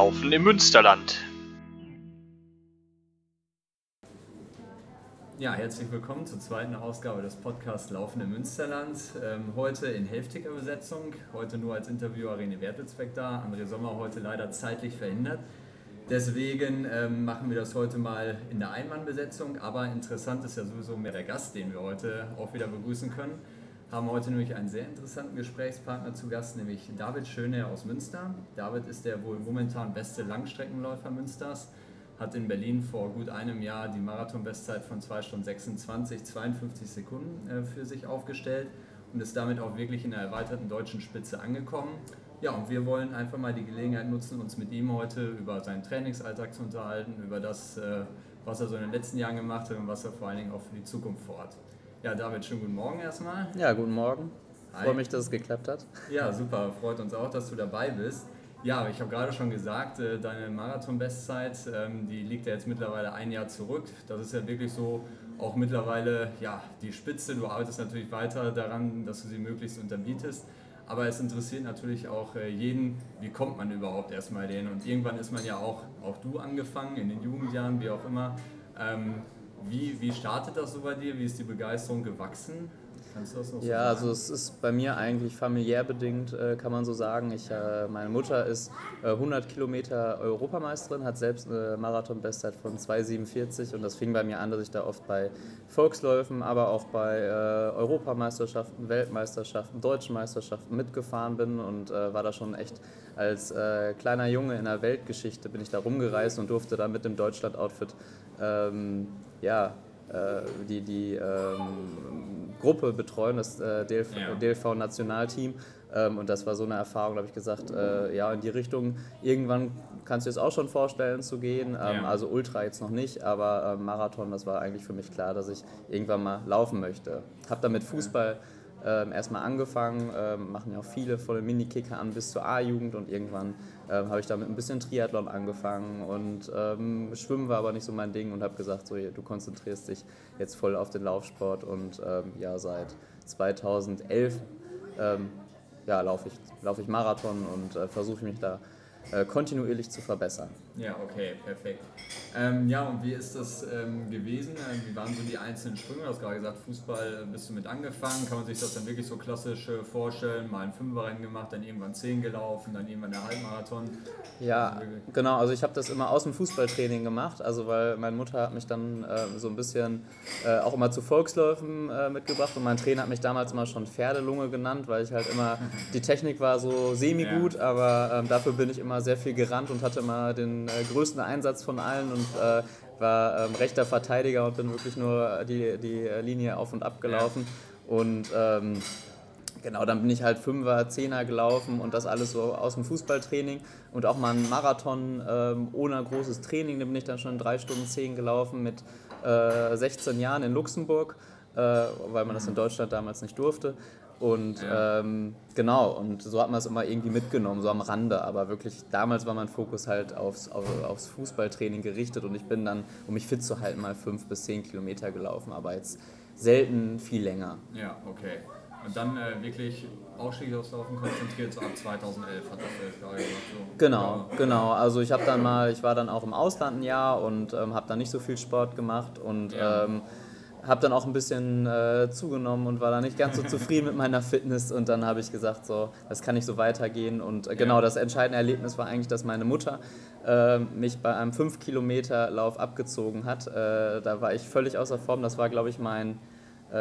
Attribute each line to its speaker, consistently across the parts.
Speaker 1: Laufen im Münsterland.
Speaker 2: Ja, herzlich willkommen zur zweiten Ausgabe des Podcasts Laufen im Münsterland. Ähm, heute in Hälftiger-Besetzung, heute nur als Interviewer René Wertelsbeck da. André Sommer heute leider zeitlich verhindert. Deswegen ähm, machen wir das heute mal in der Einmannbesetzung. Aber interessant ist ja sowieso mehr der Gast, den wir heute auch wieder begrüßen können. Haben heute nämlich einen sehr interessanten Gesprächspartner zu Gast, nämlich David Schöne aus Münster. David ist der wohl momentan beste Langstreckenläufer Münsters, hat in Berlin vor gut einem Jahr die Marathon-Bestzeit von 2 Stunden 26, 52 Sekunden äh, für sich aufgestellt und ist damit auch wirklich in der erweiterten deutschen Spitze angekommen. Ja, und wir wollen einfach mal die Gelegenheit nutzen, uns mit ihm heute über seinen Trainingsalltag zu unterhalten, über das, äh, was er so in den letzten Jahren gemacht hat und was er vor allen Dingen auch für die Zukunft vorhat. Ja, David, schönen guten Morgen erstmal.
Speaker 3: Ja, guten Morgen. Hi. Freue mich, dass es geklappt hat.
Speaker 2: Ja, super. Freut uns auch, dass du dabei bist. Ja, ich habe gerade schon gesagt, äh, deine Marathon-Bestzeit, ähm, die liegt ja jetzt mittlerweile ein Jahr zurück. Das ist ja wirklich so auch mittlerweile ja, die Spitze. Du arbeitest natürlich weiter daran, dass du sie möglichst unterbietest. Aber es interessiert natürlich auch äh, jeden, wie kommt man überhaupt erstmal hin. Und irgendwann ist man ja auch, auch du angefangen, in den Jugendjahren, wie auch immer. Wie, wie startet das so bei dir? Wie ist die Begeisterung gewachsen?
Speaker 3: Kannst du das noch so ja, sagen? also es ist bei mir eigentlich familiär bedingt, äh, kann man so sagen. Ich, äh, meine Mutter ist 100 Kilometer Europameisterin, hat selbst eine Marathon-Bestzeit von 2,47 und das fing bei mir an, dass ich da oft bei Volksläufen, aber auch bei äh, Europameisterschaften, Weltmeisterschaften, deutschen Meisterschaften mitgefahren bin und war da schon echt als kleiner Junge in der Weltgeschichte bin ich da rumgereist und durfte da mit dem Deutschland-Outfit ähm, ja, die, die ähm, Gruppe betreuen, das äh, DLV, ja. DLV Nationalteam. Ähm, und das war so eine Erfahrung, da habe ich gesagt, äh, ja, in die Richtung, irgendwann kannst du es auch schon vorstellen zu gehen. Ähm, ja. Also Ultra jetzt noch nicht, aber äh, Marathon, das war eigentlich für mich klar, dass ich irgendwann mal laufen möchte. Habe dann mit Fußball ähm, erstmal angefangen, ähm, machen ja auch viele von den Minikicker an bis zur A-Jugend und irgendwann ähm, habe ich damit ein bisschen Triathlon angefangen und ähm, Schwimmen war aber nicht so mein Ding und habe gesagt, so, du konzentrierst dich jetzt voll auf den Laufsport und ähm, ja, seit 2011 ähm, ja, laufe ich, lauf ich Marathon und äh, versuche mich da äh, kontinuierlich zu verbessern.
Speaker 2: Ja, okay, perfekt. Ähm, ja, und wie ist das ähm, gewesen? Ähm, wie waren so die einzelnen Sprünge? Du hast gerade gesagt, Fußball bist du mit angefangen. Kann man sich das dann wirklich so klassisch äh, vorstellen? Mal ein Fünferrennen gemacht, dann irgendwann zehn gelaufen, dann irgendwann der Halbmarathon?
Speaker 3: Ja, also genau. Also ich habe das immer aus dem Fußballtraining gemacht, also weil meine Mutter hat mich dann äh, so ein bisschen äh, auch immer zu Volksläufen äh, mitgebracht und mein Trainer hat mich damals immer schon Pferdelunge genannt, weil ich halt immer, die Technik war so semi-gut, ja. aber ähm, dafür bin ich immer sehr viel gerannt und hatte immer den äh, größten Einsatz von allen und äh, war ähm, rechter Verteidiger und bin wirklich nur die, die Linie auf und ab gelaufen. Ja. Und ähm, genau, dann bin ich halt Fünfer, Zehner gelaufen und das alles so aus dem Fußballtraining und auch mal einen Marathon ähm, ohne großes Training. Da bin ich dann schon drei Stunden zehn gelaufen mit äh, 16 Jahren in Luxemburg, äh, weil man das in Deutschland damals nicht durfte. Und ja. ähm, genau, und so hat man es immer irgendwie mitgenommen, so am Rande. Aber wirklich, damals war mein Fokus halt aufs, auf, aufs Fußballtraining gerichtet und ich bin dann, um mich fit zu halten, mal fünf bis zehn Kilometer gelaufen, aber jetzt selten viel länger.
Speaker 2: Ja, okay. Und dann äh, wirklich ausschließlich aufs Laufen konzentriert, so ab 2011 hat das jetzt gerade gemacht. So.
Speaker 3: Genau, genau. Also ich habe dann mal, ich war dann auch im Ausland ein Jahr und ähm, habe dann nicht so viel Sport gemacht und ja. ähm, habe dann auch ein bisschen äh, zugenommen und war da nicht ganz so zufrieden mit meiner Fitness und dann habe ich gesagt, so, das kann nicht so weitergehen und äh, genau das entscheidende Erlebnis war eigentlich, dass meine Mutter äh, mich bei einem 5-Kilometer-Lauf abgezogen hat. Äh, da war ich völlig außer Form, das war glaube ich mein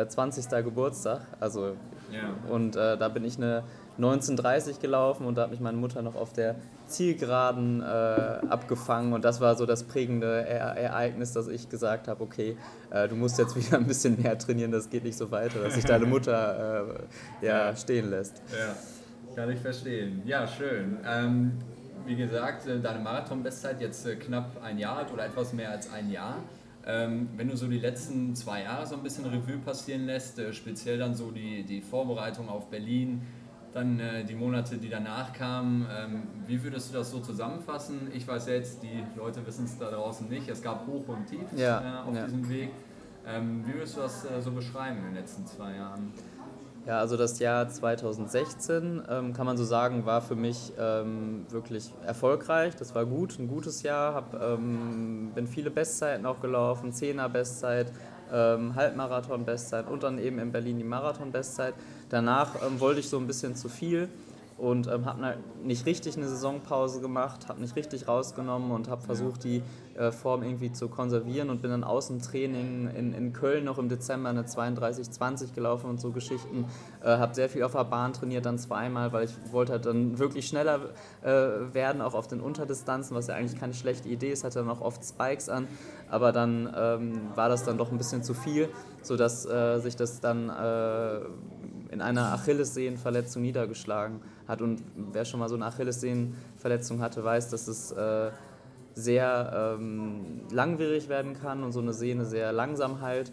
Speaker 3: 20. Äh, Geburtstag, also ja. und äh, da bin ich eine 1930 gelaufen und da hat mich meine Mutter noch auf der Zielgeraden äh, abgefangen und das war so das prägende e Ereignis, dass ich gesagt habe, okay, äh, du musst jetzt wieder ein bisschen mehr trainieren, das geht nicht so weiter, dass sich deine Mutter äh, ja, stehen lässt.
Speaker 2: Ja, kann ich verstehen. Ja, schön. Ähm, wie gesagt, äh, deine Marathon-Bestzeit jetzt äh, knapp ein Jahr oder etwas mehr als ein Jahr. Ähm, wenn du so die letzten zwei Jahre so ein bisschen Revue passieren lässt, äh, speziell dann so die, die Vorbereitung auf Berlin, dann äh, die Monate, die danach kamen. Ähm, wie würdest du das so zusammenfassen? Ich weiß jetzt, die Leute wissen es da draußen nicht. Es gab Hoch und Tief
Speaker 3: ja,
Speaker 2: äh, auf
Speaker 3: ja.
Speaker 2: diesem Weg. Ähm, wie würdest du das äh, so beschreiben in den letzten zwei Jahren?
Speaker 3: Ja, also das Jahr 2016 ähm, kann man so sagen, war für mich ähm, wirklich erfolgreich. Das war gut, ein gutes Jahr. Hab, ähm, bin viele Bestzeiten auch gelaufen, 10er Bestzeit, ähm, Halbmarathon Bestzeit und dann eben in Berlin die Marathon Bestzeit. Danach ähm, wollte ich so ein bisschen zu viel und ähm, habe nicht richtig eine Saisonpause gemacht, habe nicht richtig rausgenommen und habe versucht, die äh, Form irgendwie zu konservieren und bin dann aus dem Training in, in Köln noch im Dezember eine 32-20 gelaufen und so Geschichten. Äh, habe sehr viel auf der Bahn trainiert, dann zweimal, weil ich wollte halt dann wirklich schneller äh, werden, auch auf den Unterdistanzen, was ja eigentlich keine schlechte Idee ist, hatte dann auch oft Spikes an, aber dann ähm, war das dann doch ein bisschen zu viel, sodass äh, sich das dann äh, in einer Achillessehnenverletzung niedergeschlagen hat. Und wer schon mal so eine Achillessehnenverletzung hatte, weiß, dass es äh, sehr ähm, langwierig werden kann und so eine Sehne sehr langsam heilt.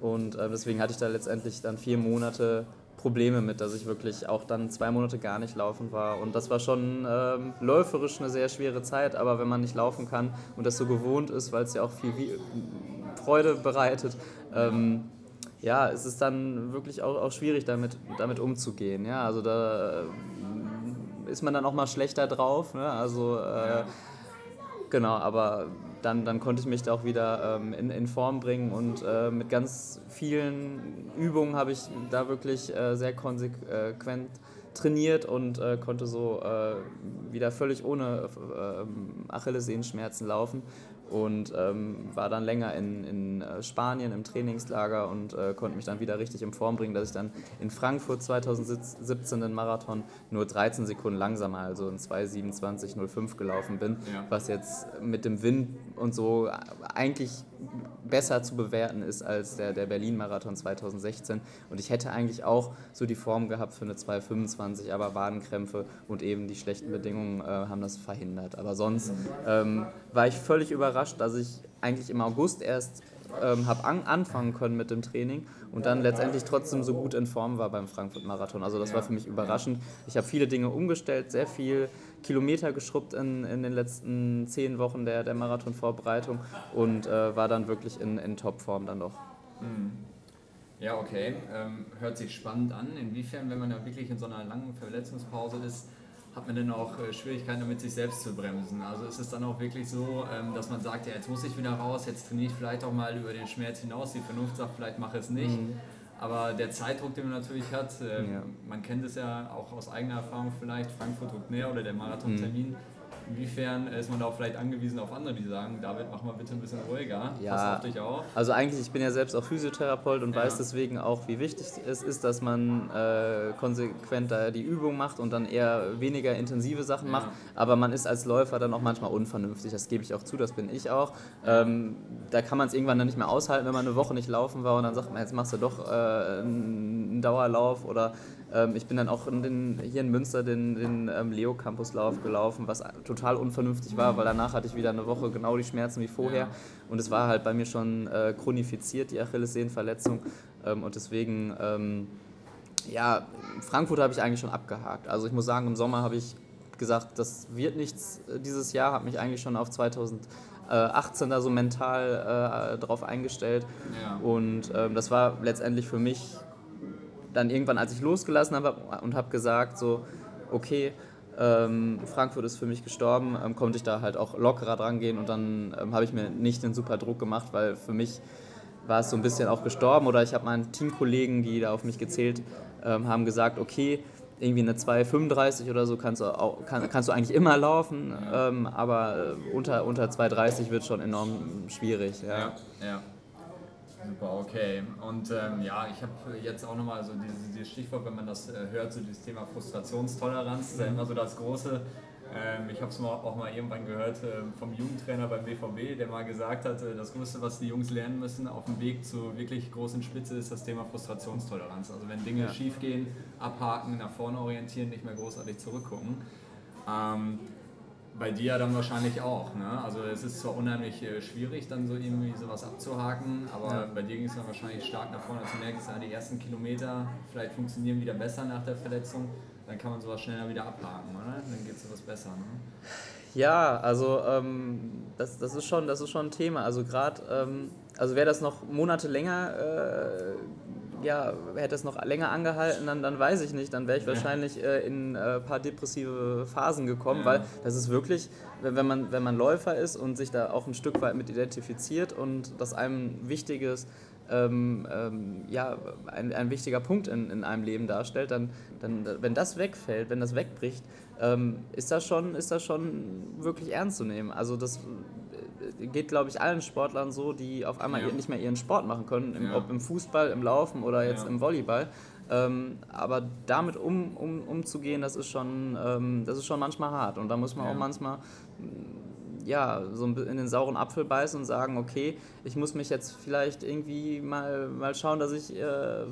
Speaker 3: Und äh, deswegen hatte ich da letztendlich dann vier Monate Probleme mit, dass ich wirklich auch dann zwei Monate gar nicht laufen war. Und das war schon ähm, läuferisch eine sehr schwere Zeit, aber wenn man nicht laufen kann und das so gewohnt ist, weil es ja auch viel Freude bereitet, ähm, ja, es ist dann wirklich auch, auch schwierig, damit, damit umzugehen. Ja, also da äh, ist man dann auch mal schlechter drauf. Ne? Also äh, genau, aber dann, dann konnte ich mich da auch wieder ähm, in, in Form bringen und äh, mit ganz vielen Übungen habe ich da wirklich äh, sehr konsequent trainiert und äh, konnte so äh, wieder völlig ohne Achillessehenschmerzen laufen und ähm, war dann länger in, in äh, Spanien im Trainingslager und äh, konnte mich dann wieder richtig in Form bringen, dass ich dann in Frankfurt 2017 den Marathon nur 13 Sekunden langsamer, also in 2,27,05 gelaufen bin, ja. was jetzt mit dem Wind und so eigentlich besser zu bewerten ist als der, der Berlin-Marathon 2016. Und ich hätte eigentlich auch so die Form gehabt für eine 2,25, aber Wadenkrämpfe und eben die schlechten Bedingungen äh, haben das verhindert. Aber sonst ähm, war ich völlig überrascht, dass ich eigentlich im August erst ähm, habe an, anfangen können mit dem Training und dann letztendlich trotzdem so gut in Form war beim Frankfurt-Marathon. Also das war für mich überraschend. Ich habe viele Dinge umgestellt, sehr viel Kilometer geschrubbt in, in den letzten zehn Wochen der, der Marathonvorbereitung und äh, war dann wirklich in, in Topform dann doch.
Speaker 2: Mhm. Ja, okay. Ähm, hört sich spannend an. Inwiefern, wenn man ja wirklich in so einer langen Verletzungspause ist, hat man denn auch äh, Schwierigkeiten damit, sich selbst zu bremsen? Also ist es dann auch wirklich so, ähm, dass man sagt, ja, jetzt muss ich wieder raus, jetzt trainiere ich vielleicht auch mal über den Schmerz hinaus. Die Vernunft sagt, vielleicht mache ich es nicht. Mhm. Aber der Zeitdruck, den man natürlich hat, ähm, ja. man kennt es ja auch aus eigener Erfahrung vielleicht, Frankfurt drückt näher oder der Marathontermin. Mhm Inwiefern ist man da auch vielleicht angewiesen auf andere, die sagen, David, mach mal bitte ein bisschen ruhiger,
Speaker 3: ja, pass auf dich auf? Also eigentlich, ich bin ja selbst auch Physiotherapeut und ja. weiß deswegen auch, wie wichtig es ist, dass man äh, konsequent da die Übung macht und dann eher weniger intensive Sachen ja. macht. Aber man ist als Läufer dann auch manchmal unvernünftig, das gebe ich auch zu, das bin ich auch. Ähm, da kann man es irgendwann dann nicht mehr aushalten, wenn man eine Woche nicht laufen war und dann sagt man, jetzt machst du doch äh, einen Dauerlauf oder ich bin dann auch in den, hier in Münster den, den ähm, Leo Campuslauf gelaufen, was total unvernünftig war, weil danach hatte ich wieder eine Woche genau die Schmerzen wie vorher. Und es war halt bei mir schon äh, chronifiziert, die Achillessehnenverletzung. Ähm, und deswegen, ähm, ja, Frankfurt habe ich eigentlich schon abgehakt. Also ich muss sagen, im Sommer habe ich gesagt, das wird nichts äh, dieses Jahr, habe mich eigentlich schon auf 2018 da so mental äh, drauf eingestellt. Ja. Und ähm, das war letztendlich für mich dann irgendwann, als ich losgelassen habe und habe gesagt, so, okay, ähm, Frankfurt ist für mich gestorben, ähm, konnte ich da halt auch lockerer dran gehen und dann ähm, habe ich mir nicht den super Druck gemacht, weil für mich war es so ein bisschen auch gestorben oder ich habe meinen Teamkollegen, die da auf mich gezählt ähm, haben, gesagt, okay, irgendwie eine 2,35 oder so kannst du, auch, kann, kannst du eigentlich immer laufen, ähm, aber äh, unter, unter 2,30 wird schon enorm schwierig.
Speaker 2: Ja, ja. ja. Super, okay. Und ähm, ja, ich habe jetzt auch nochmal so dieses, dieses, Stichwort, wenn man das äh, hört, so dieses Thema Frustrationstoleranz, das ist ja immer so das große. Ähm, ich habe es auch mal irgendwann gehört äh, vom Jugendtrainer beim BVB, der mal gesagt hat, äh, das Größte, was die Jungs lernen müssen auf dem Weg zur wirklich großen Spitze, ist das Thema Frustrationstoleranz. Also wenn Dinge ja. schief gehen, abhaken, nach vorne orientieren, nicht mehr großartig zurückgucken. Ähm, bei dir dann wahrscheinlich auch. Ne? Also es ist zwar unheimlich äh, schwierig, dann so irgendwie sowas abzuhaken, aber ja. bei dir ging es dann wahrscheinlich stark nach vorne. Du merkst, ja, die ersten Kilometer vielleicht funktionieren wieder besser nach der Verletzung, dann kann man sowas schneller wieder abhaken, oder? Dann geht sowas besser. Ne?
Speaker 3: Ja, also ähm, das, das, ist schon, das ist schon ein Thema. Also gerade, ähm, also wäre das noch Monate länger äh, ja, hätte es noch länger angehalten, dann, dann weiß ich nicht, dann wäre ich wahrscheinlich äh, in ein äh, paar depressive Phasen gekommen, ja. weil das ist wirklich, wenn man, wenn man Läufer ist und sich da auch ein Stück weit mit identifiziert und das einem wichtiges ähm, ähm, ja, ein, ein wichtiger Punkt in, in einem Leben darstellt, dann, dann, wenn das wegfällt, wenn das wegbricht, ähm, ist, das schon, ist das schon wirklich ernst zu nehmen. Also das geht, glaube ich, allen Sportlern so, die auf einmal ja. nicht mehr ihren Sport machen können, im, ja. ob im Fußball, im Laufen oder jetzt ja. im Volleyball. Ähm, aber damit um, um, umzugehen, das ist, schon, ähm, das ist schon manchmal hart. Und da muss man auch manchmal ja, so in den sauren Apfel beißen und sagen, okay, ich muss mich jetzt vielleicht irgendwie mal, mal schauen, dass ich äh,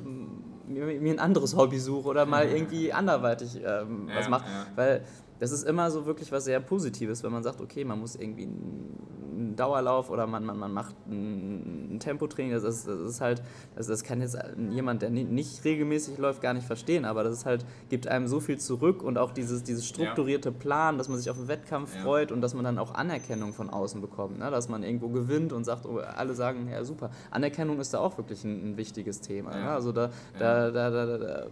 Speaker 3: mir, mir, ein anderes Hobby suche oder mal irgendwie anderweitig äh, was mache. Weil das ist immer so wirklich was sehr Positives, wenn man sagt, okay, man muss irgendwie einen Dauerlauf oder man, man, man macht ein, ein Tempotraining. Das ist, das ist halt, das, das kann jetzt jemand, der nicht regelmäßig läuft, gar nicht verstehen, aber das ist halt, gibt einem so viel zurück und auch dieses, dieses strukturierte ja. Plan, dass man sich auf den Wettkampf ja. freut und dass man dann auch Anerkennung von außen bekommt, ne? dass man irgendwo gewinnt und sagt, oh, alle sagen, ja super. Anerkennung ist da auch wirklich ein, ein wichtiges Thema. Ja. Ne? Also da, da, da, da, da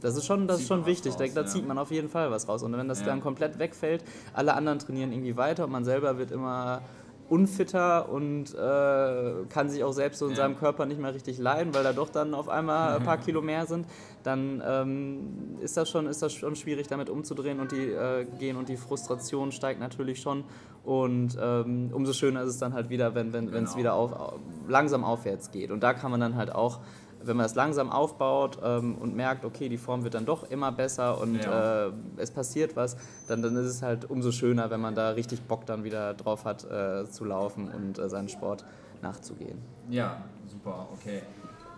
Speaker 3: das ist schon, das ist schon wichtig. Raus, da, da ja. zieht man auf jeden Fall was raus. Und wenn das ja. dann komplett wegfällt, alle anderen trainieren irgendwie weiter und man selber wird immer unfitter und äh, kann sich auch selbst so in ja. seinem Körper nicht mehr richtig leiden, weil da doch dann auf einmal ein paar Kilo mehr sind, dann ähm, ist, das schon, ist das schon schwierig, damit umzudrehen und die äh, gehen und die Frustration steigt natürlich schon. Und ähm, umso schöner ist es dann halt wieder, wenn es wenn, genau. wieder auf, langsam aufwärts geht. Und da kann man dann halt auch wenn man das langsam aufbaut ähm, und merkt, okay, die Form wird dann doch immer besser und ja. äh, es passiert was, dann, dann ist es halt umso schöner, wenn man da richtig Bock dann wieder drauf hat, äh, zu laufen und äh, seinen Sport nachzugehen.
Speaker 2: Ja, super, okay.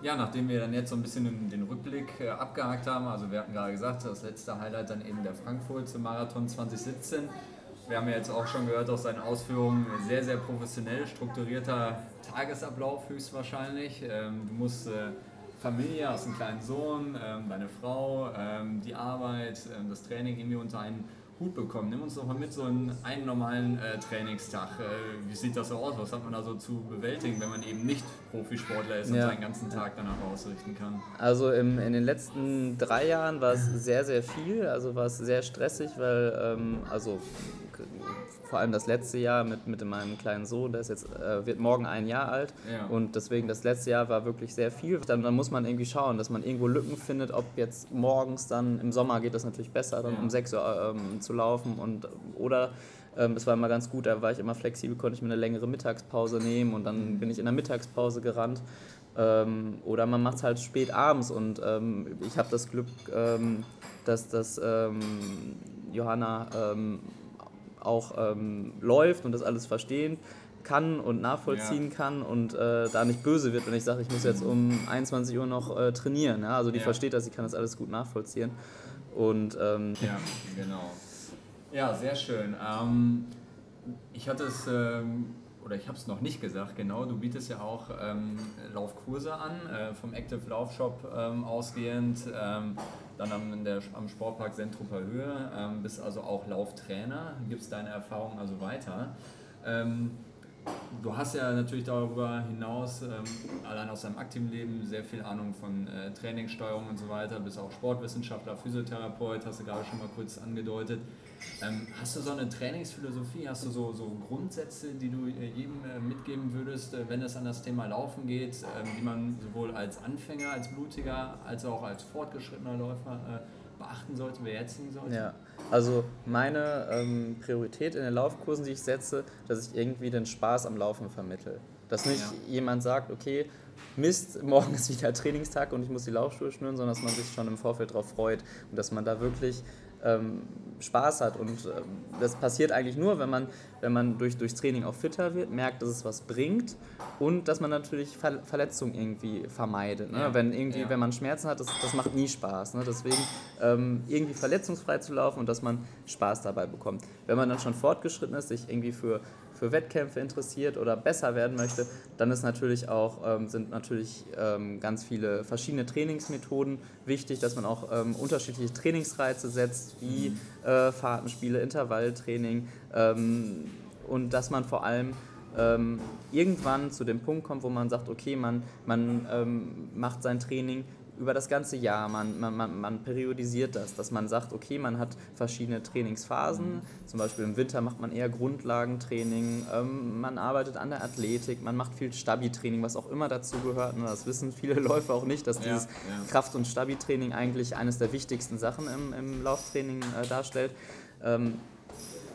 Speaker 2: Ja, nachdem wir dann jetzt so ein bisschen den, Rückblick äh, abgehakt haben, also wir hatten gerade gesagt, das letzte Highlight dann eben der Frankfurt Marathon 2017. Wir haben ja jetzt auch schon gehört aus seinen Ausführungen, sehr, sehr professionell strukturierter Tagesablauf höchstwahrscheinlich. Ähm, du musst äh, Familie, hast einen kleinen Sohn, ähm, deine Frau, ähm, die Arbeit, ähm, das Training irgendwie unter einen Hut bekommen. Nimm uns doch mal mit so einen, einen normalen äh, Trainingstag. Äh, wie sieht das so aus? Was hat man da so zu bewältigen, wenn man eben nicht Profisportler ist und ja. seinen ganzen Tag danach ausrichten kann?
Speaker 3: Also im, in den letzten drei Jahren war es sehr, sehr viel. Also war es sehr stressig, weil ähm, also vor allem das letzte Jahr mit, mit meinem kleinen Sohn, der ist jetzt, äh, wird morgen ein Jahr alt ja. und deswegen das letzte Jahr war wirklich sehr viel. Dann, dann, muss man irgendwie schauen, dass man irgendwo Lücken findet, ob jetzt morgens dann, im Sommer geht das natürlich besser, dann ja. um 6 Uhr ähm, zu laufen und oder ähm, es war immer ganz gut, da war ich immer flexibel, konnte ich mir eine längere Mittagspause nehmen und dann mhm. bin ich in der Mittagspause gerannt. Ähm, oder man macht es halt spät abends und ähm, ich habe das Glück, ähm, dass das ähm, Johanna ähm, auch ähm, läuft und das alles verstehen kann und nachvollziehen ja. kann und äh, da nicht böse wird, wenn ich sage, ich muss jetzt um 21 Uhr noch äh, trainieren. Ja? Also die ja. versteht das, sie kann das alles gut nachvollziehen. Und, ähm,
Speaker 2: ja, genau. Ja, sehr schön. Ähm, ich hatte es, ähm, oder ich habe es noch nicht gesagt, genau, du bietest ja auch ähm, Laufkurse an, äh, vom Active Laufshop ähm, ausgehend. Dann am, der, am Sportpark Sentrupper Höhe, ähm, bist also auch Lauftrainer, gibst deine Erfahrungen also weiter. Ähm, du hast ja natürlich darüber hinaus, ähm, allein aus deinem aktiven Leben, sehr viel Ahnung von äh, Trainingssteuerung und so weiter, bist auch Sportwissenschaftler, Physiotherapeut, hast du gerade schon mal kurz angedeutet. Ähm, hast du so eine Trainingsphilosophie, hast du so, so Grundsätze, die du äh, jedem äh, mitgeben würdest, äh, wenn es an das Thema Laufen geht, ähm, die man sowohl als Anfänger, als Blutiger, als auch als fortgeschrittener Läufer beachten sollte, beherzigen sollte?
Speaker 3: Ja, also meine ähm, Priorität in den Laufkursen, die ich setze, dass ich irgendwie den Spaß am Laufen vermittle. Dass nicht ja. jemand sagt, okay, Mist, morgen ist wieder Trainingstag und ich muss die Laufschuhe schnüren, sondern dass man sich schon im Vorfeld darauf freut und dass man da wirklich ähm, Spaß hat. Und ähm, das passiert eigentlich nur, wenn man, wenn man durch, durchs Training auch fitter wird, merkt, dass es was bringt und dass man natürlich Ver Verletzungen irgendwie vermeidet. Ne? Ja. Wenn, irgendwie, ja. wenn man Schmerzen hat, das, das macht nie Spaß. Ne? Deswegen ähm, irgendwie verletzungsfrei zu laufen und dass man Spaß dabei bekommt. Wenn man dann schon fortgeschritten ist, sich irgendwie für für Wettkämpfe interessiert oder besser werden möchte, dann ist natürlich auch, ähm, sind natürlich ähm, ganz viele verschiedene Trainingsmethoden wichtig, dass man auch ähm, unterschiedliche Trainingsreize setzt, wie mhm. äh, Fahrtenspiele, Intervalltraining ähm, und dass man vor allem ähm, irgendwann zu dem Punkt kommt, wo man sagt, okay, man, man ähm, macht sein Training über das ganze Jahr, man, man, man, man, periodisiert das, dass man sagt, okay, man hat verschiedene Trainingsphasen, zum Beispiel im Winter macht man eher Grundlagentraining, ähm, man arbeitet an der Athletik, man macht viel Stabi-Training, was auch immer dazu gehört. Ne? Das wissen viele Läufer auch nicht, dass ja, dieses ja. Kraft- und Stabi-Training eigentlich eines der wichtigsten Sachen im, im Lauftraining äh, darstellt. Ähm,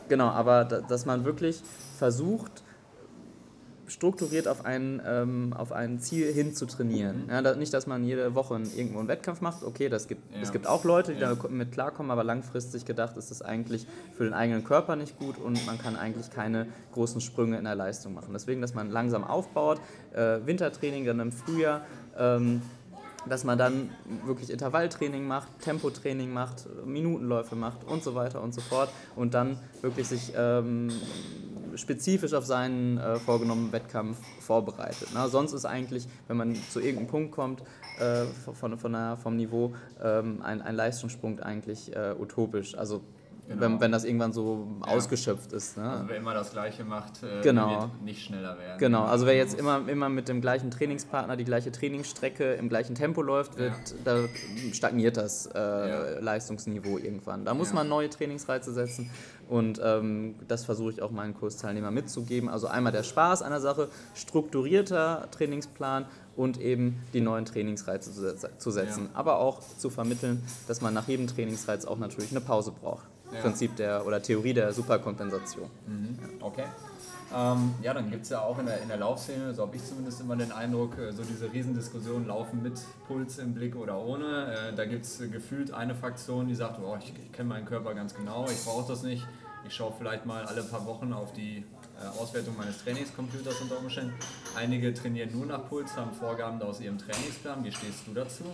Speaker 3: genau, aber dass man wirklich versucht, strukturiert auf ein, ähm, auf ein Ziel hin zu trainieren. Mhm. Ja, da, nicht, dass man jede Woche irgendwo einen Wettkampf macht. Okay, das gibt, ja. es gibt auch Leute, die ja. damit klarkommen, aber langfristig gedacht ist das eigentlich für den eigenen Körper nicht gut und man kann eigentlich keine großen Sprünge in der Leistung machen. Deswegen, dass man langsam aufbaut, äh, Wintertraining dann im Frühjahr. Ähm, dass man dann wirklich Intervalltraining macht, Tempotraining macht, Minutenläufe macht und so weiter und so fort und dann wirklich sich ähm, spezifisch auf seinen äh, vorgenommenen Wettkampf vorbereitet. Na, sonst ist eigentlich, wenn man zu irgendeinem Punkt kommt, äh, von, von der, vom Niveau, ähm, ein, ein Leistungssprung eigentlich äh, utopisch. Also Genau. Wenn, wenn das irgendwann so ja. ausgeschöpft ist. Ne?
Speaker 2: Also wer immer das Gleiche macht, äh,
Speaker 3: genau.
Speaker 2: wird nicht schneller werden.
Speaker 3: Genau, also wer jetzt immer, immer mit dem gleichen Trainingspartner die gleiche Trainingsstrecke im gleichen Tempo läuft, wird, ja. da stagniert das äh, ja. Leistungsniveau irgendwann. Da muss man neue Trainingsreize setzen und ähm, das versuche ich auch meinen Kursteilnehmern mitzugeben. Also einmal der Spaß der Sache, strukturierter Trainingsplan und eben die neuen Trainingsreize zu setzen. Aber auch zu vermitteln, dass man nach jedem Trainingsreiz auch natürlich eine Pause braucht. Ja. Prinzip der oder Theorie der Superkompensation.
Speaker 2: Mhm. Okay. Ähm, ja, dann gibt es ja auch in der, in der Laufszene, so habe ich zumindest immer den Eindruck, äh, so diese Riesendiskussionen laufen mit Puls im Blick oder ohne. Äh, da gibt es gefühlt eine Fraktion, die sagt, oh, ich, ich kenne meinen Körper ganz genau, ich brauche das nicht. Ich schaue vielleicht mal alle paar Wochen auf die äh, Auswertung meines Trainingscomputers unter Umständen. Einige trainieren nur nach Puls, haben Vorgaben aus ihrem Trainingsplan. Wie stehst du dazu?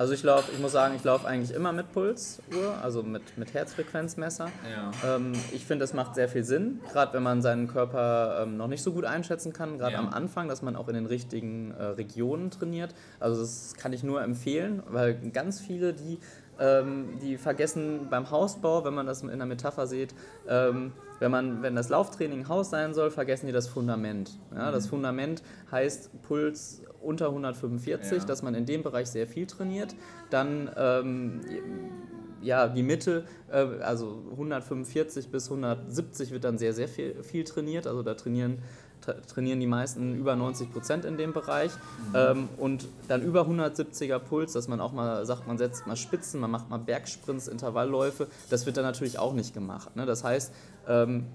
Speaker 3: Also ich laufe, ich muss sagen, ich laufe eigentlich immer mit Pulsuhr, also mit, mit Herzfrequenzmesser. Ja. Ähm, ich finde, das macht sehr viel Sinn, gerade wenn man seinen Körper ähm, noch nicht so gut einschätzen kann, gerade ja. am Anfang, dass man auch in den richtigen äh, Regionen trainiert. Also das kann ich nur empfehlen, weil ganz viele, die, ähm, die vergessen beim Hausbau, wenn man das in der Metapher sieht, ähm, wenn, man, wenn das Lauftraining Haus sein soll, vergessen die das Fundament. Ja, das mhm. Fundament heißt Puls unter 145, ja. dass man in dem Bereich sehr viel trainiert. Dann ähm, ja, die Mitte, äh, also 145 bis 170 wird dann sehr, sehr viel, viel trainiert. Also da trainieren, tra trainieren die meisten über 90 Prozent in dem Bereich. Mhm. Ähm, und dann über 170er Puls, dass man auch mal sagt, man setzt mal Spitzen, man macht mal Bergsprints, Intervallläufe. Das wird dann natürlich auch nicht gemacht. Ne? Das heißt, ähm,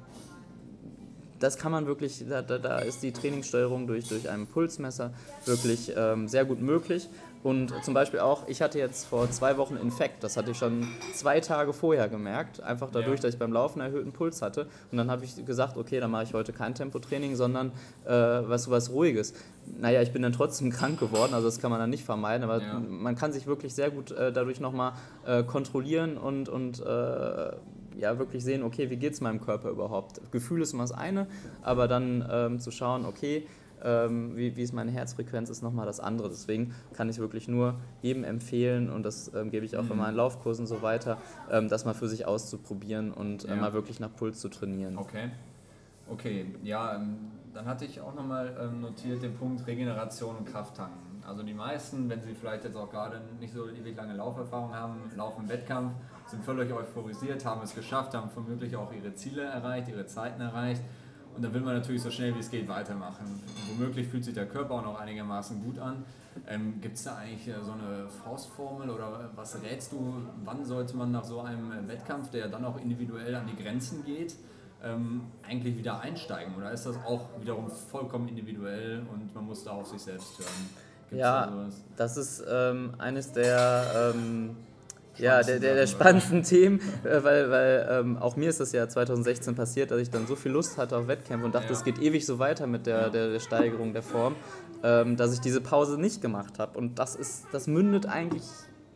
Speaker 3: das kann man wirklich, da, da, ist die Trainingssteuerung durch, durch ein Pulsmesser wirklich ähm, sehr gut möglich. Und zum Beispiel auch, ich hatte jetzt vor zwei Wochen Infekt, das hatte ich schon zwei Tage vorher gemerkt, einfach dadurch, ja. dass ich beim Laufen erhöhten Puls hatte. Und dann habe ich gesagt, okay, dann mache ich heute kein Tempotraining, sondern äh, was, was Ruhiges. Naja, ich bin dann trotzdem krank geworden, also das kann man dann nicht vermeiden, aber ja. man kann sich wirklich sehr gut äh, dadurch nochmal äh, kontrollieren und, und äh, ja wirklich sehen, okay, wie geht es meinem Körper überhaupt? Gefühl ist immer das eine, aber dann ähm, zu schauen, okay, ähm, wie, wie ist meine Herzfrequenz, ist nochmal das andere. Deswegen kann ich wirklich nur jedem empfehlen und das ähm, gebe ich auch mhm. in meinen Laufkursen so weiter, ähm, das mal für sich auszuprobieren und äh, ja. mal wirklich nach Puls zu trainieren.
Speaker 2: Okay. Okay, ja, ähm, dann hatte ich auch nochmal ähm, notiert den Punkt Regeneration und Krafttanken. Also die meisten, wenn sie vielleicht jetzt auch gerade nicht so ewig lange Lauferfahrung haben, laufen im Wettkampf, sind völlig euphorisiert, haben es geschafft, haben vermutlich auch ihre Ziele erreicht, ihre Zeiten erreicht. Und dann will man natürlich so schnell wie es geht weitermachen. Und womöglich fühlt sich der Körper auch noch einigermaßen gut an. Ähm, Gibt es da eigentlich so eine Faustformel oder was rätst du, wann sollte man nach so einem Wettkampf, der dann auch individuell an die Grenzen geht, ähm, eigentlich wieder einsteigen? Oder ist das auch wiederum vollkommen individuell und man muss da auf sich selbst hören?
Speaker 3: Gibt's ja, da das ist ähm, eines der ähm, ja, der, der, der spannendsten Themen, äh, weil, weil ähm, auch mir ist das ja 2016 passiert, dass ich dann so viel Lust hatte auf Wettkämpfe und dachte, es ja. geht ewig so weiter mit der, der, der Steigerung der Form, ähm, dass ich diese Pause nicht gemacht habe. Und das, ist, das mündet eigentlich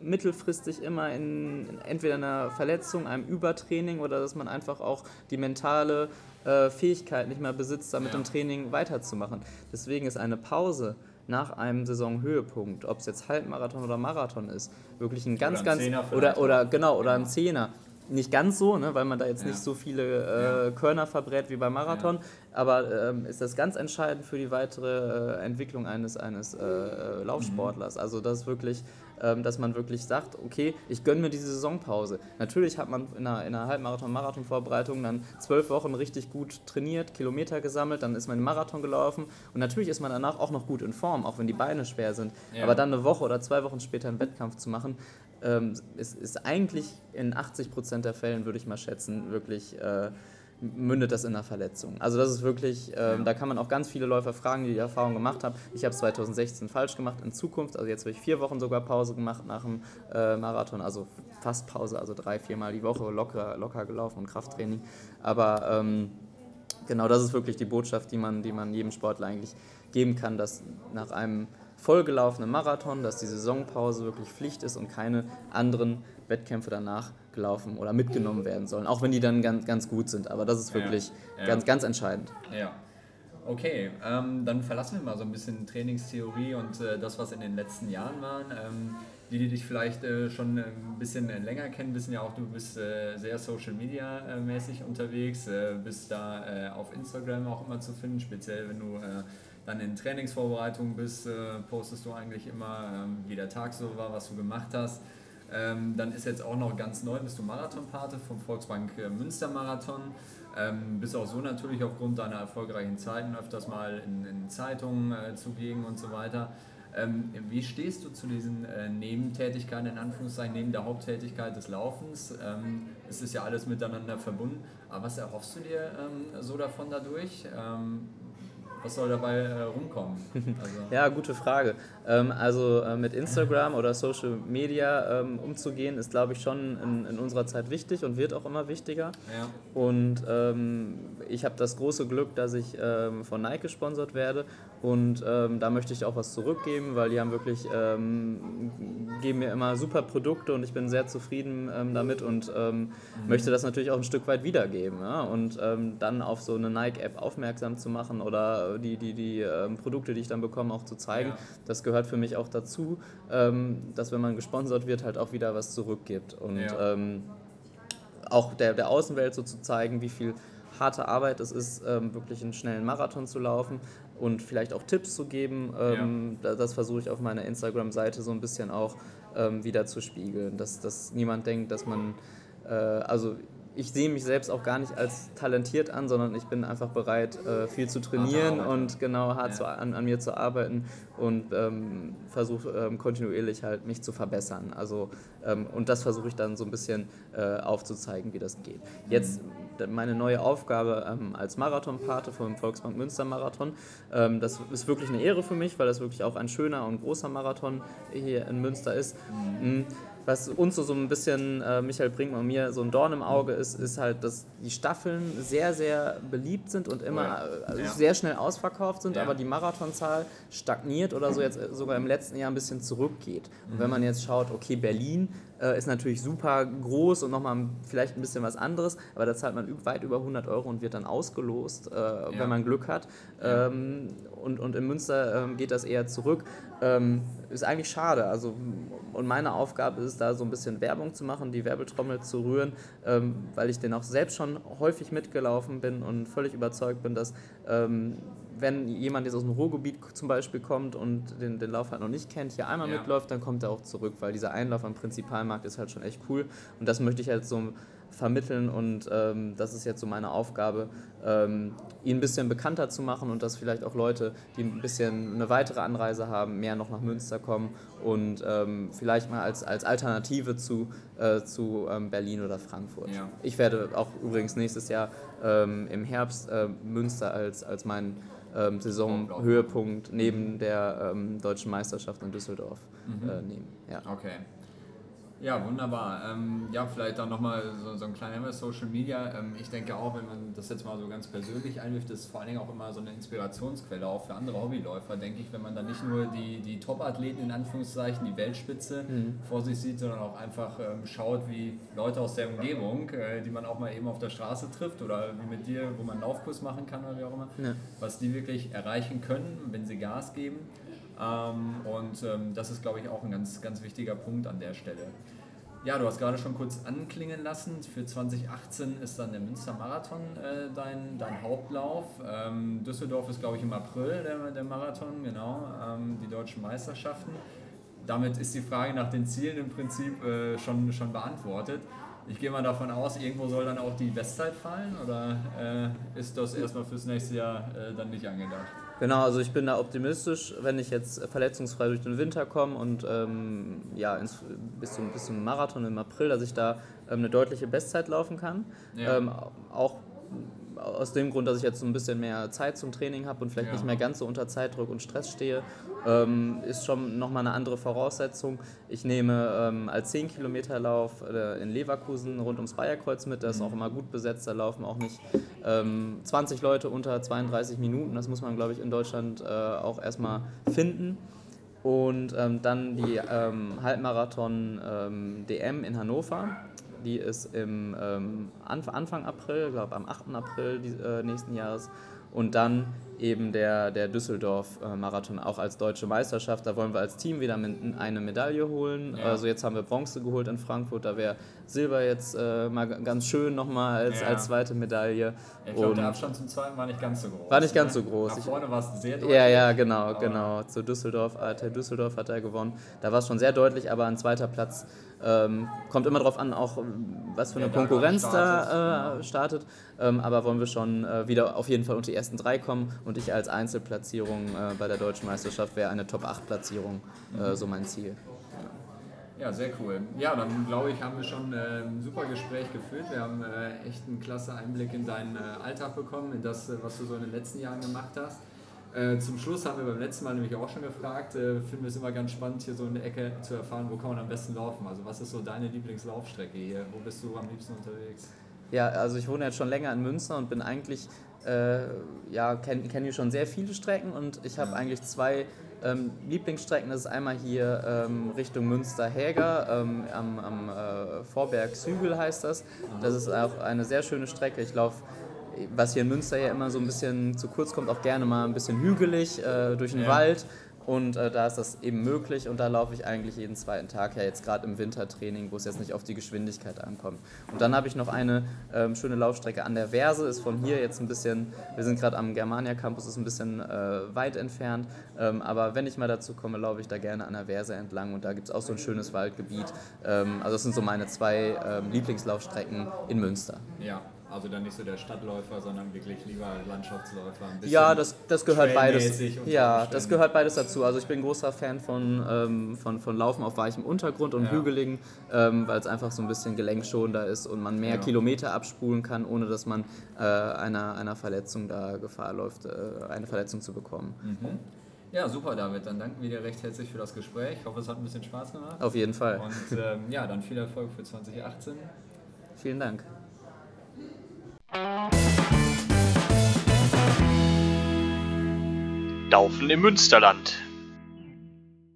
Speaker 3: mittelfristig immer in, in entweder einer Verletzung, einem Übertraining oder dass man einfach auch die mentale äh, Fähigkeit nicht mehr besitzt, da mit ja. dem Training weiterzumachen. Deswegen ist eine Pause nach einem Saisonhöhepunkt, ob es jetzt Halbmarathon oder Marathon ist, wirklich ein ganz, ganz oder, oder genau oder ein Zehner, nicht ganz so, ne, weil man da jetzt ja. nicht so viele äh, ja. Körner verbrät wie beim Marathon, ja. aber ähm, ist das ganz entscheidend für die weitere äh, Entwicklung eines, eines äh, Laufsportlers. Mhm. Also das ist wirklich dass man wirklich sagt, okay, ich gönne mir diese Saisonpause. Natürlich hat man in einer, in einer Halbmarathon-Marathon-Vorbereitung dann zwölf Wochen richtig gut trainiert, Kilometer gesammelt, dann ist man den Marathon gelaufen und natürlich ist man danach auch noch gut in Form, auch wenn die Beine schwer sind. Ja. Aber dann eine Woche oder zwei Wochen später einen Wettkampf zu machen, ähm, ist, ist eigentlich in 80 Prozent der Fällen, würde ich mal schätzen, wirklich äh, mündet das in einer Verletzung. Also das ist wirklich, ähm, da kann man auch ganz viele Läufer fragen, die die Erfahrung gemacht haben. Ich habe es 2016 falsch gemacht, in Zukunft, also jetzt habe ich vier Wochen sogar Pause gemacht nach dem äh, Marathon, also fast Pause, also drei, viermal die Woche locker, locker gelaufen und Krafttraining. Aber ähm, genau das ist wirklich die Botschaft, die man, die man jedem Sportler eigentlich geben kann, dass nach einem vollgelaufenen Marathon, dass die Saisonpause wirklich Pflicht ist und keine anderen Wettkämpfe danach gelaufen oder mitgenommen werden sollen, auch wenn die dann ganz, ganz gut sind. Aber das ist wirklich ja, ja. Ganz, ganz entscheidend.
Speaker 2: Ja. Okay, ähm, dann verlassen wir mal so ein bisschen Trainingstheorie und äh, das, was in den letzten Jahren waren. Ähm, die, die dich vielleicht äh, schon ein bisschen länger kennen, wissen ja auch, du bist äh, sehr Social Media äh, mäßig unterwegs, äh, bist da äh, auf Instagram auch immer zu finden, speziell wenn du dann in Trainingsvorbereitungen bist, postest du eigentlich immer, ähm, wie der Tag so war, was du gemacht hast. Ähm, dann ist jetzt auch noch ganz neu, bist du Marathonpate vom Volksbank äh, Münster Marathon. Ähm, bist auch so natürlich aufgrund deiner erfolgreichen Zeiten öfters mal in, in Zeitungen äh, zugegen und so weiter. Ähm, wie stehst du zu diesen äh, Nebentätigkeiten, in Anführungszeichen, neben der Haupttätigkeit des Laufens? Ähm, es ist ja alles miteinander verbunden. Aber was erhoffst du dir ähm, so davon dadurch? Was soll dabei äh, rumkommen?
Speaker 3: Also. ja, gute Frage. Ähm, also äh, mit Instagram oder Social Media ähm, umzugehen, ist, glaube ich, schon in, in, unserer Zeit wichtig und wird auch immer wichtiger. Ja. Und ähm, ich habe das große Glück, dass ich ähm, von Nike gesponsert werde und ähm, da möchte ich auch was zurückgeben, weil die haben wirklich, ähm, geben mir immer super Produkte und ich bin sehr zufrieden damit und mhm. möchte das natürlich auch ein Stück weit wiedergeben. Ja? Und dann auf so eine Nike-App aufmerksam zu machen oder die, die, die ähm, Produkte, die ich dann bekomme, auch zu zeigen, ja. das gehört für mich auch dazu, dass wenn man gesponsert wird, halt auch wieder was zurückgibt. Und ja. auch der, der Außenwelt so zu zeigen, wie viel harte Arbeit es ist, ähm, wirklich einen schnellen Marathon zu laufen, und vielleicht auch Tipps zu geben. Ähm, ja. Das versuche ich auf meiner Instagram-Seite so ein bisschen auch ähm, wieder zu spiegeln, dass, dass niemand denkt, dass man, äh, also ich sehe mich selbst auch gar nicht als talentiert an, sondern ich bin einfach bereit, äh, viel zu trainieren und genau hart ja. zu, an, an, mir zu arbeiten und ähm, versuche ähm, kontinuierlich halt mich zu verbessern. Also, ähm, und das versuche ich dann so ein bisschen äh, aufzuzeigen, wie das geht. Jetzt meine neue Aufgabe ähm, als Marathonpate vom Volksbank Münster Marathon. Ähm, das ist wirklich eine Ehre für mich, weil das wirklich auch ein schöner und großer Marathon hier in Münster ist. Mhm was uns so, so ein bisschen, äh, Michael Brinkmann und mir, so ein Dorn im Auge ist, ist halt, dass die Staffeln sehr, sehr beliebt sind und immer äh, ja. sehr schnell ausverkauft sind, ja. aber die Marathonzahl stagniert oder so jetzt sogar im letzten Jahr ein bisschen zurückgeht. Und wenn man jetzt schaut, okay, Berlin äh, ist natürlich super groß und nochmal vielleicht ein bisschen was anderes, aber da zahlt man weit über 100 Euro und wird dann ausgelost, äh, ja. wenn man Glück hat. Ähm, und, und in Münster ähm, geht das eher zurück. Ähm, ist eigentlich schade. Also, und meine Aufgabe ist da so ein bisschen Werbung zu machen, die Werbetrommel zu rühren, ähm, weil ich den auch selbst schon häufig mitgelaufen bin und völlig überzeugt bin, dass ähm, wenn jemand jetzt aus dem Ruhrgebiet zum Beispiel kommt und den, den Lauf halt noch nicht kennt, hier einmal ja. mitläuft, dann kommt er auch zurück, weil dieser Einlauf am Prinzipalmarkt ist halt schon echt cool. Und das möchte ich halt so vermitteln und ähm, das ist jetzt so meine Aufgabe, ähm, ihn ein bisschen bekannter zu machen und dass vielleicht auch Leute, die ein bisschen eine weitere Anreise haben, mehr noch nach Münster kommen und ähm, vielleicht mal als, als Alternative zu, äh, zu ähm, Berlin oder Frankfurt. Ja. Ich werde auch übrigens nächstes Jahr ähm, im Herbst äh, Münster als, als meinen ähm, Saisonhöhepunkt neben der deutschen Meisterschaft in Düsseldorf mhm. äh, nehmen.
Speaker 2: Ja. Okay. Ja, wunderbar. Ähm, ja, vielleicht auch nochmal so, so ein kleiner Social Media. Ähm, ich denke auch, wenn man das jetzt mal so ganz persönlich einwirft, ist vor allen Dingen auch immer so eine Inspirationsquelle auch für andere Hobbyläufer, denke ich, wenn man dann nicht nur die, die Top-Athleten in Anführungszeichen, die Weltspitze mhm. vor sich sieht, sondern auch einfach ähm, schaut, wie Leute aus der Umgebung, äh, die man auch mal eben auf der Straße trifft oder wie mit dir, wo man einen Laufkurs machen kann oder wie auch immer, ja. was die wirklich erreichen können, wenn sie Gas geben. Ähm, und ähm, das ist, glaube ich, auch ein ganz, ganz wichtiger Punkt an der Stelle. Ja, du hast gerade schon kurz anklingen lassen. Für 2018 ist dann der Münster Marathon äh, dein, dein Hauptlauf. Ähm, Düsseldorf ist, glaube ich, im April der, der Marathon, genau, ähm, die deutschen Meisterschaften. Damit ist die Frage nach den Zielen im Prinzip äh, schon, schon beantwortet. Ich gehe mal davon aus, irgendwo soll dann auch die Bestzeit fallen oder äh, ist das erstmal fürs nächste Jahr äh, dann nicht angedacht?
Speaker 3: Genau, also ich bin da optimistisch, wenn ich jetzt verletzungsfrei durch den Winter komme und ähm, ja, ins, bis, zum, bis zum Marathon im April, dass ich da ähm, eine deutliche Bestzeit laufen kann. Ja. Ähm, auch aus dem Grund, dass ich jetzt so ein bisschen mehr Zeit zum Training habe und vielleicht ja. nicht mehr ganz so unter Zeitdruck und Stress stehe, ähm, ist schon nochmal eine andere Voraussetzung. Ich nehme ähm, als 10 Kilometer Lauf äh, in Leverkusen rund ums Bayerkreuz mit, das ist auch immer gut besetzt, da laufen auch nicht ähm, 20 Leute unter 32 Minuten, das muss man glaube ich in Deutschland äh, auch erstmal finden. Und ähm, dann die ähm, Halbmarathon DM ähm, in Hannover die ist im ähm, Anfang April, ich glaube am 8. April die, äh, nächsten Jahres. Und dann eben der, der Düsseldorf-Marathon auch als deutsche Meisterschaft. Da wollen wir als Team wieder eine Medaille holen. Ja. Also jetzt haben wir Bronze geholt in Frankfurt, da wäre Silber jetzt äh, mal ganz schön nochmal als, ja. als zweite Medaille.
Speaker 2: Ich glaube, der Abstand zum zweiten war nicht ganz so groß.
Speaker 3: War nicht ganz ne? so groß.
Speaker 2: Nach vorne war es sehr deutlich.
Speaker 3: Ja, ja, genau, genau. Zu Düsseldorf, Düsseldorf hat er gewonnen. Da war es schon sehr deutlich, aber ein zweiter Platz ähm, kommt immer darauf an, auch was für eine ja, Konkurrenz da äh, startet. Ähm, aber wollen wir schon äh, wieder auf jeden Fall unter die ersten drei kommen und ich als Einzelplatzierung äh, bei der deutschen Meisterschaft wäre eine Top-8-Platzierung äh, mhm. so mein Ziel.
Speaker 2: Ja, sehr cool. Ja, dann glaube ich, haben wir schon äh, ein super Gespräch geführt. Wir haben äh, echt einen klasse Einblick in deinen äh, Alltag bekommen, in das, was du so in den letzten Jahren gemacht hast. Äh, zum Schluss haben wir beim letzten Mal nämlich auch schon gefragt, äh, finden wir es immer ganz spannend, hier so in der Ecke zu erfahren, wo kann man am besten laufen. Also was ist so deine Lieblingslaufstrecke hier? Wo bist du am liebsten unterwegs?
Speaker 3: Ja, also ich wohne jetzt schon länger in Münster und bin eigentlich, äh, ja, kenne kenn hier schon sehr viele Strecken und ich habe eigentlich zwei ähm, Lieblingsstrecken. Das ist einmal hier ähm, Richtung Münster-Häger, ähm, am, am äh, Vorberg-Sügel heißt das. Das ist auch eine sehr schöne Strecke. Ich laufe was hier in Münster ja immer so ein bisschen zu kurz kommt, auch gerne mal ein bisschen hügelig äh, durch den ja. Wald. Und äh, da ist das eben möglich und da laufe ich eigentlich jeden zweiten Tag, ja jetzt gerade im Wintertraining, wo es jetzt nicht auf die Geschwindigkeit ankommt. Und dann habe ich noch eine ähm, schöne Laufstrecke an der Verse, ist von hier jetzt ein bisschen, wir sind gerade am Germania Campus, ist ein bisschen äh, weit entfernt, ähm, aber wenn ich mal dazu komme, laufe ich da gerne an der Verse entlang und da gibt es auch so ein schönes Waldgebiet. Ähm, also das sind so meine zwei ähm, Lieblingslaufstrecken in Münster.
Speaker 2: Ja, also dann nicht so der Stadtläufer, sondern wirklich lieber Landschaftsläufer.
Speaker 3: ja, das, das gehört beides. Ja, das gehört beides dazu. Also ich bin großer Fan von, ähm, von, von Laufen auf weichem Untergrund und ja. hügeligen, ähm, weil es einfach so ein bisschen gelenkschonender ist und man mehr ja. Kilometer abspulen kann, ohne dass man äh, einer, einer Verletzung da Gefahr läuft, äh, eine Verletzung zu bekommen.
Speaker 2: Mhm. Ja, super, David. Dann danken wir dir recht herzlich für das Gespräch. Ich hoffe, es hat ein bisschen Spaß gemacht.
Speaker 3: Auf jeden Fall.
Speaker 2: Und ähm, ja, dann viel Erfolg für 2018.
Speaker 3: Vielen Dank.
Speaker 1: Laufen im Münsterland